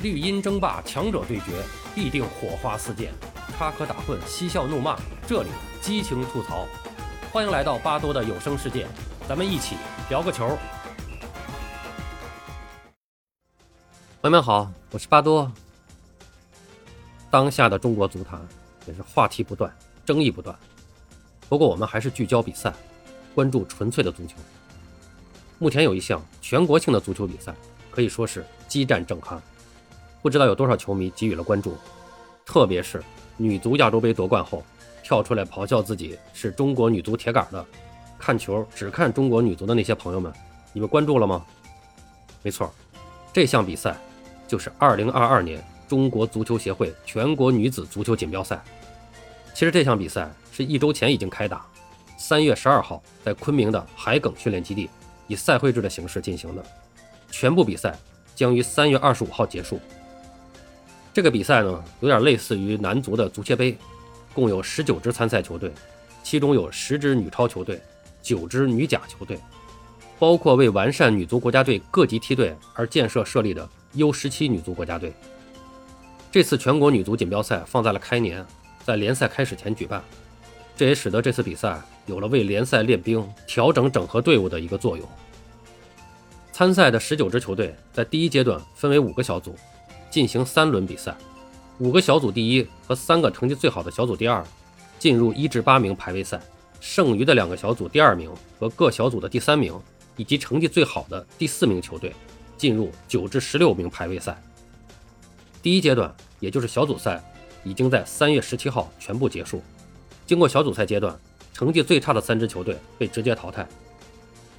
绿茵争霸，强者对决，必定火花四溅，插科打诨，嬉笑怒骂，这里激情吐槽。欢迎来到巴多的有声世界，咱们一起聊个球。朋友们好，我是巴多。当下的中国足坛也是话题不断，争议不断。不过我们还是聚焦比赛，关注纯粹的足球。目前有一项全国性的足球比赛，可以说是激战正酣。不知道有多少球迷给予了关注，特别是女足亚洲杯夺冠后，跳出来咆哮自己是中国女足铁杆的，看球只看中国女足的那些朋友们，你们关注了吗？没错，这项比赛就是2022年中国足球协会全国女子足球锦标赛。其实这项比赛是一周前已经开打，三月十二号在昆明的海埂训练基地以赛会制的形式进行的，全部比赛将于三月二十五号结束。这个比赛呢，有点类似于男足的足协杯，共有十九支参赛球队，其中有十支女超球队，九支女甲球队，包括为完善女足国家队各级梯队而建设设立的 U 十七女足国家队。这次全国女足锦标赛放在了开年，在联赛开始前举办，这也使得这次比赛有了为联赛练兵、调整整合队伍的一个作用。参赛的十九支球队在第一阶段分为五个小组。进行三轮比赛，五个小组第一和三个成绩最好的小组第二进入一至八名排位赛，剩余的两个小组第二名和各小组的第三名以及成绩最好的第四名球队进入九至十六名排位赛。第一阶段，也就是小组赛，已经在三月十七号全部结束。经过小组赛阶段，成绩最差的三支球队被直接淘汰，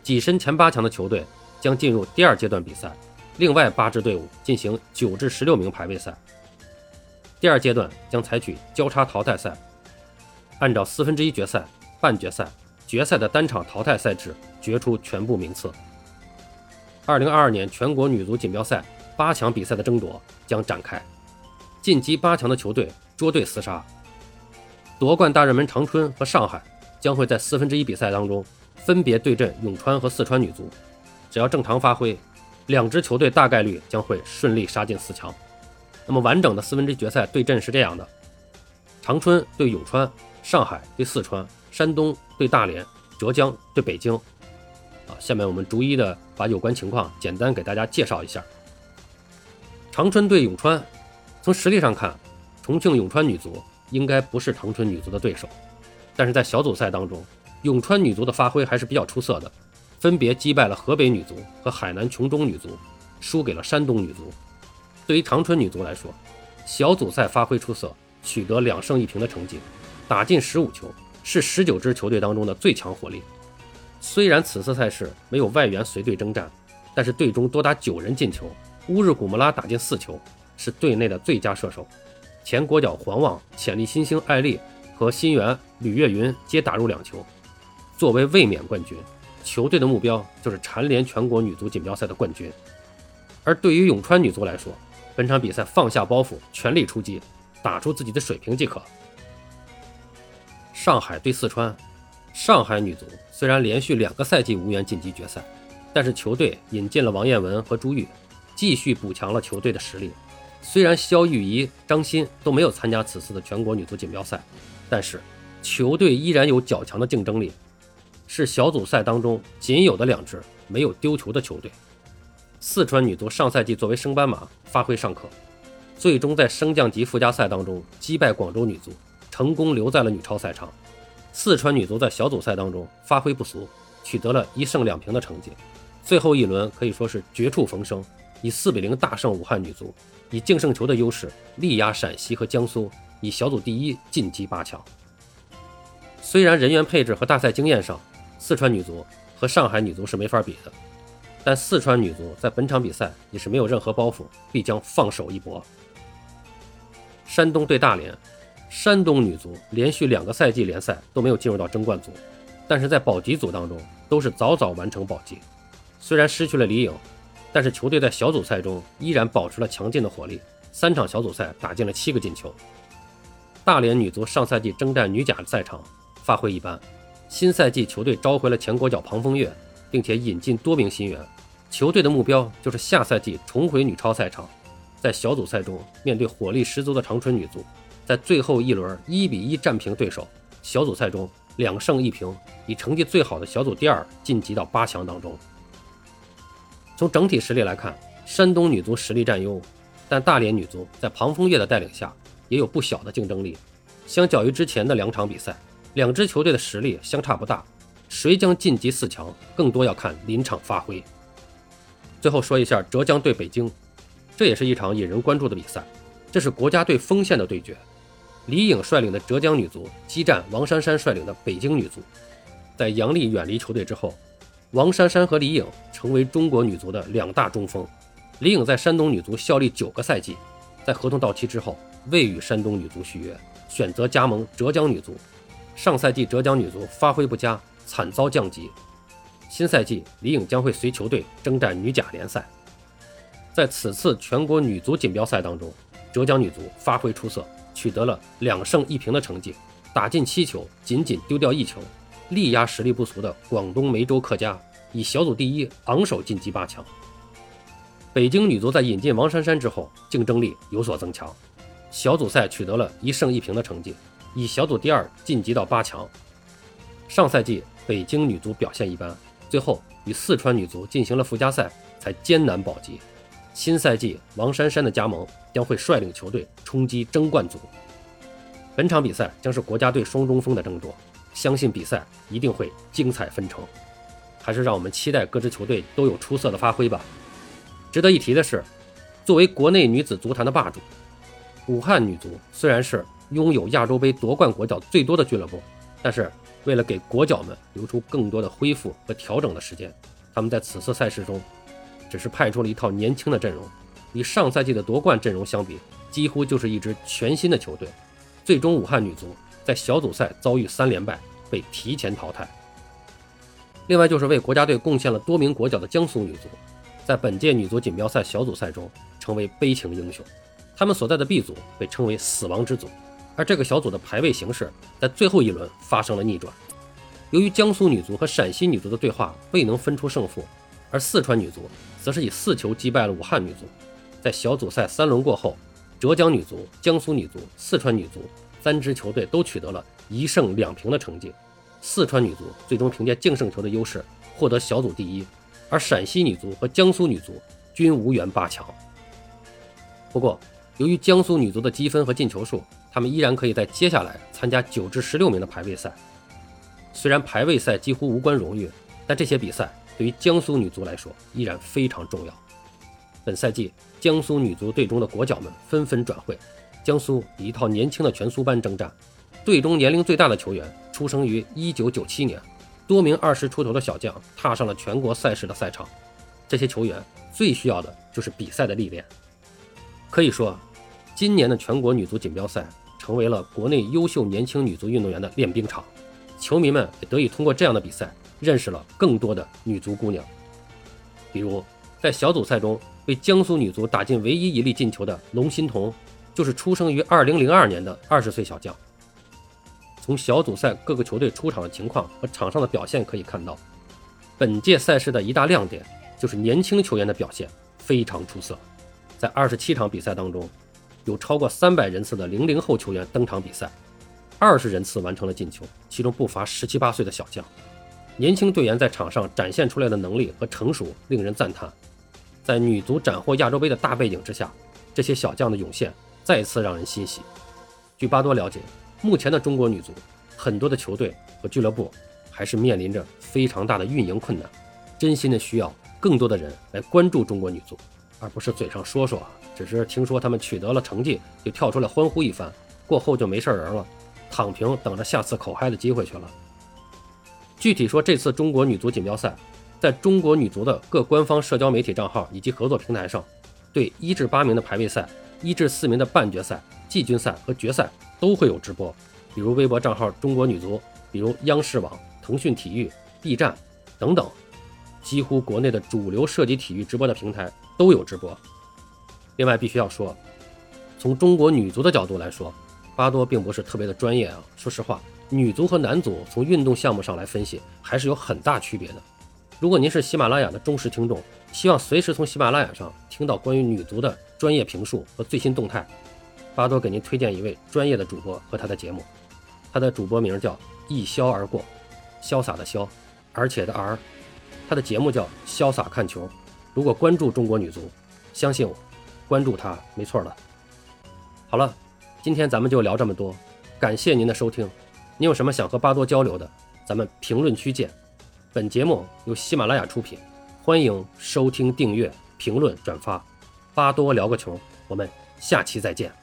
跻身前八强的球队将进入第二阶段比赛。另外八支队伍进行九至十六名排位赛。第二阶段将采取交叉淘汰赛，按照四分之一决赛、半决赛、决赛的单场淘汰赛制决出全部名次。二零二二年全国女足锦标赛八强比赛的争夺将展开，晋级八强的球队捉对厮杀。夺冠大热门长春和上海将会在四分之一比赛当中分别对阵永川和四川女足，只要正常发挥。两支球队大概率将会顺利杀进四强。那么完整的四分之一决赛对阵是这样的：长春对永川，上海对四川，山东对大连，浙江对北京。啊，下面我们逐一的把有关情况简单给大家介绍一下。长春对永川，从实力上看，重庆永川女足应该不是长春女足的对手，但是在小组赛当中，永川女足的发挥还是比较出色的。分别击败了河北女足和海南琼中女足，输给了山东女足。对于长春女足来说，小组赛发挥出色，取得两胜一平的成绩，打进十五球，是十九支球队当中的最强火力。虽然此次赛事没有外援随队征战，但是队中多达九人进球，乌日古木拉打进四球，是队内的最佳射手。前国脚黄旺、潜力新星艾丽和新援吕月云皆打入两球，作为卫冕冠军。球队的目标就是蝉联全国女足锦标赛的冠军，而对于永川女足来说，本场比赛放下包袱，全力出击，打出自己的水平即可。上海对四川，上海女足虽然连续两个赛季无缘晋级决赛，但是球队引进了王彦文和朱玉，继续补强了球队的实力。虽然肖玉仪、张欣都没有参加此次的全国女足锦标赛，但是球队依然有较强的竞争力。是小组赛当中仅有的两支没有丢球的球队。四川女足上赛季作为升班马发挥尚可，最终在升降级附加赛当中击败广州女足，成功留在了女超赛场。四川女足在小组赛当中发挥不俗，取得了一胜两平的成绩。最后一轮可以说是绝处逢生，以四比零大胜武汉女足，以净胜球的优势力压陕西和江苏，以小组第一晋级八强。虽然人员配置和大赛经验上，四川女足和上海女足是没法比的，但四川女足在本场比赛也是没有任何包袱，必将放手一搏。山东对大连，山东女足连续两个赛季联赛都没有进入到争冠组，但是在保级组当中都是早早完成保级。虽然失去了李颖，但是球队在小组赛中依然保持了强劲的火力，三场小组赛打进了七个进球。大连女足上赛季征战女甲赛场发挥一般。新赛季，球队召回了前国脚庞峰月，并且引进多名新员。球队的目标就是下赛季重回女超赛场，在小组赛中面对火力十足的长春女足，在最后一轮一比一战平对手，小组赛中两胜一平，以成绩最好的小组第二晋级到八强当中。从整体实力来看，山东女足实力占优，但大连女足在庞枫叶的带领下也有不小的竞争力。相较于之前的两场比赛，两支球队的实力相差不大，谁将晋级四强，更多要看临场发挥。最后说一下浙江对北京，这也是一场引人关注的比赛，这是国家队锋线的对决。李颖率领的浙江女足激战王珊珊率领的北京女足，在杨丽远离球队之后，王珊珊和李颖成为中国女足的两大中锋。李颖在山东女足效力九个赛季，在合同到期之后未与山东女足续约。选择加盟浙江女足，上赛季浙江女足发挥不佳，惨遭降级。新赛季李颖将会随球队征战女甲联赛。在此次全国女足锦标赛当中，浙江女足发挥出色，取得了两胜一平的成绩，打进七球，仅仅丢掉一球，力压实力不俗的广东梅州客家，以小组第一昂首晋级八强。北京女足在引进王珊珊之后，竞争力有所增强。小组赛取得了一胜一平的成绩，以小组第二晋级到八强。上赛季北京女足表现一般，最后与四川女足进行了附加赛，才艰难保级。新赛季王珊珊的加盟将会率领球队冲击争冠组。本场比赛将是国家队双中锋的争夺，相信比赛一定会精彩纷呈。还是让我们期待各支球队都有出色的发挥吧。值得一提的是，作为国内女子足坛的霸主。武汉女足虽然是拥有亚洲杯夺冠国脚最多的俱乐部，但是为了给国脚们留出更多的恢复和调整的时间，他们在此次赛事中只是派出了一套年轻的阵容，与上赛季的夺冠阵容相比，几乎就是一支全新的球队。最终，武汉女足在小组赛遭遇三连败，被提前淘汰。另外，就是为国家队贡献了多名国脚的江苏女足，在本届女足锦标赛小组赛中成为悲情英雄。他们所在的 B 组被称为“死亡之组”，而这个小组的排位形势在最后一轮发生了逆转。由于江苏女足和陕西女足的对话未能分出胜负，而四川女足则是以四球击败了武汉女足。在小组赛三轮过后，浙江女足、江苏女足、四川女足三支球队都取得了一胜两平的成绩。四川女足最终凭借净胜球的优势获得小组第一，而陕西女足和江苏女足均无缘八强。不过，由于江苏女足的积分和进球数，他们依然可以在接下来参加九至十六名的排位赛。虽然排位赛几乎无关荣誉，但这些比赛对于江苏女足来说依然非常重要。本赛季江苏女足队中的国脚们纷纷转会，江苏以一套年轻的全苏班征战。队中年龄最大的球员出生于1997年，多名二十出头的小将踏上了全国赛事的赛场。这些球员最需要的就是比赛的历练。可以说。今年的全国女足锦标赛成为了国内优秀年轻女足运动员的练兵场，球迷们也得以通过这样的比赛认识了更多的女足姑娘。比如，在小组赛中为江苏女足打进唯一一粒进球的龙欣桐，就是出生于2002年的20岁小将。从小组赛各个球队出场的情况和场上的表现可以看到，本届赛事的一大亮点就是年轻球员的表现非常出色。在27场比赛当中，有超过三百人次的零零后球员登场比赛，二十人次完成了进球，其中不乏十七八岁的小将。年轻队员在场上展现出来的能力和成熟令人赞叹。在女足斩获亚洲杯的大背景之下，这些小将的涌现再次让人欣喜。据巴多了解，目前的中国女足很多的球队和俱乐部还是面临着非常大的运营困难，真心的需要更多的人来关注中国女足，而不是嘴上说说。只是听说他们取得了成绩，就跳出来欢呼一番，过后就没事人了，躺平等着下次口嗨的机会去了。具体说，这次中国女足锦标赛，在中国女足的各官方社交媒体账号以及合作平台上，对一至八名的排位赛、一至四名的半决赛、季军赛和决赛都会有直播，比如微博账号中国女足，比如央视网、腾讯体育、B 站等等，几乎国内的主流涉及体育直播的平台都有直播。另外，必须要说，从中国女足的角度来说，巴多并不是特别的专业啊。说实话，女足和男足从运动项目上来分析，还是有很大区别的。如果您是喜马拉雅的忠实听众，希望随时从喜马拉雅上听到关于女足的专业评述和最新动态，巴多给您推荐一位专业的主播和他的节目。他的主播名叫一消而过，潇洒的潇，而且的而。他的节目叫潇洒看球。如果关注中国女足，相信我，关注他没错的。好了，今天咱们就聊这么多，感谢您的收听。您有什么想和巴多交流的，咱们评论区见。本节目由喜马拉雅出品，欢迎收听、订阅、评论、转发。巴多聊个球，我们下期再见。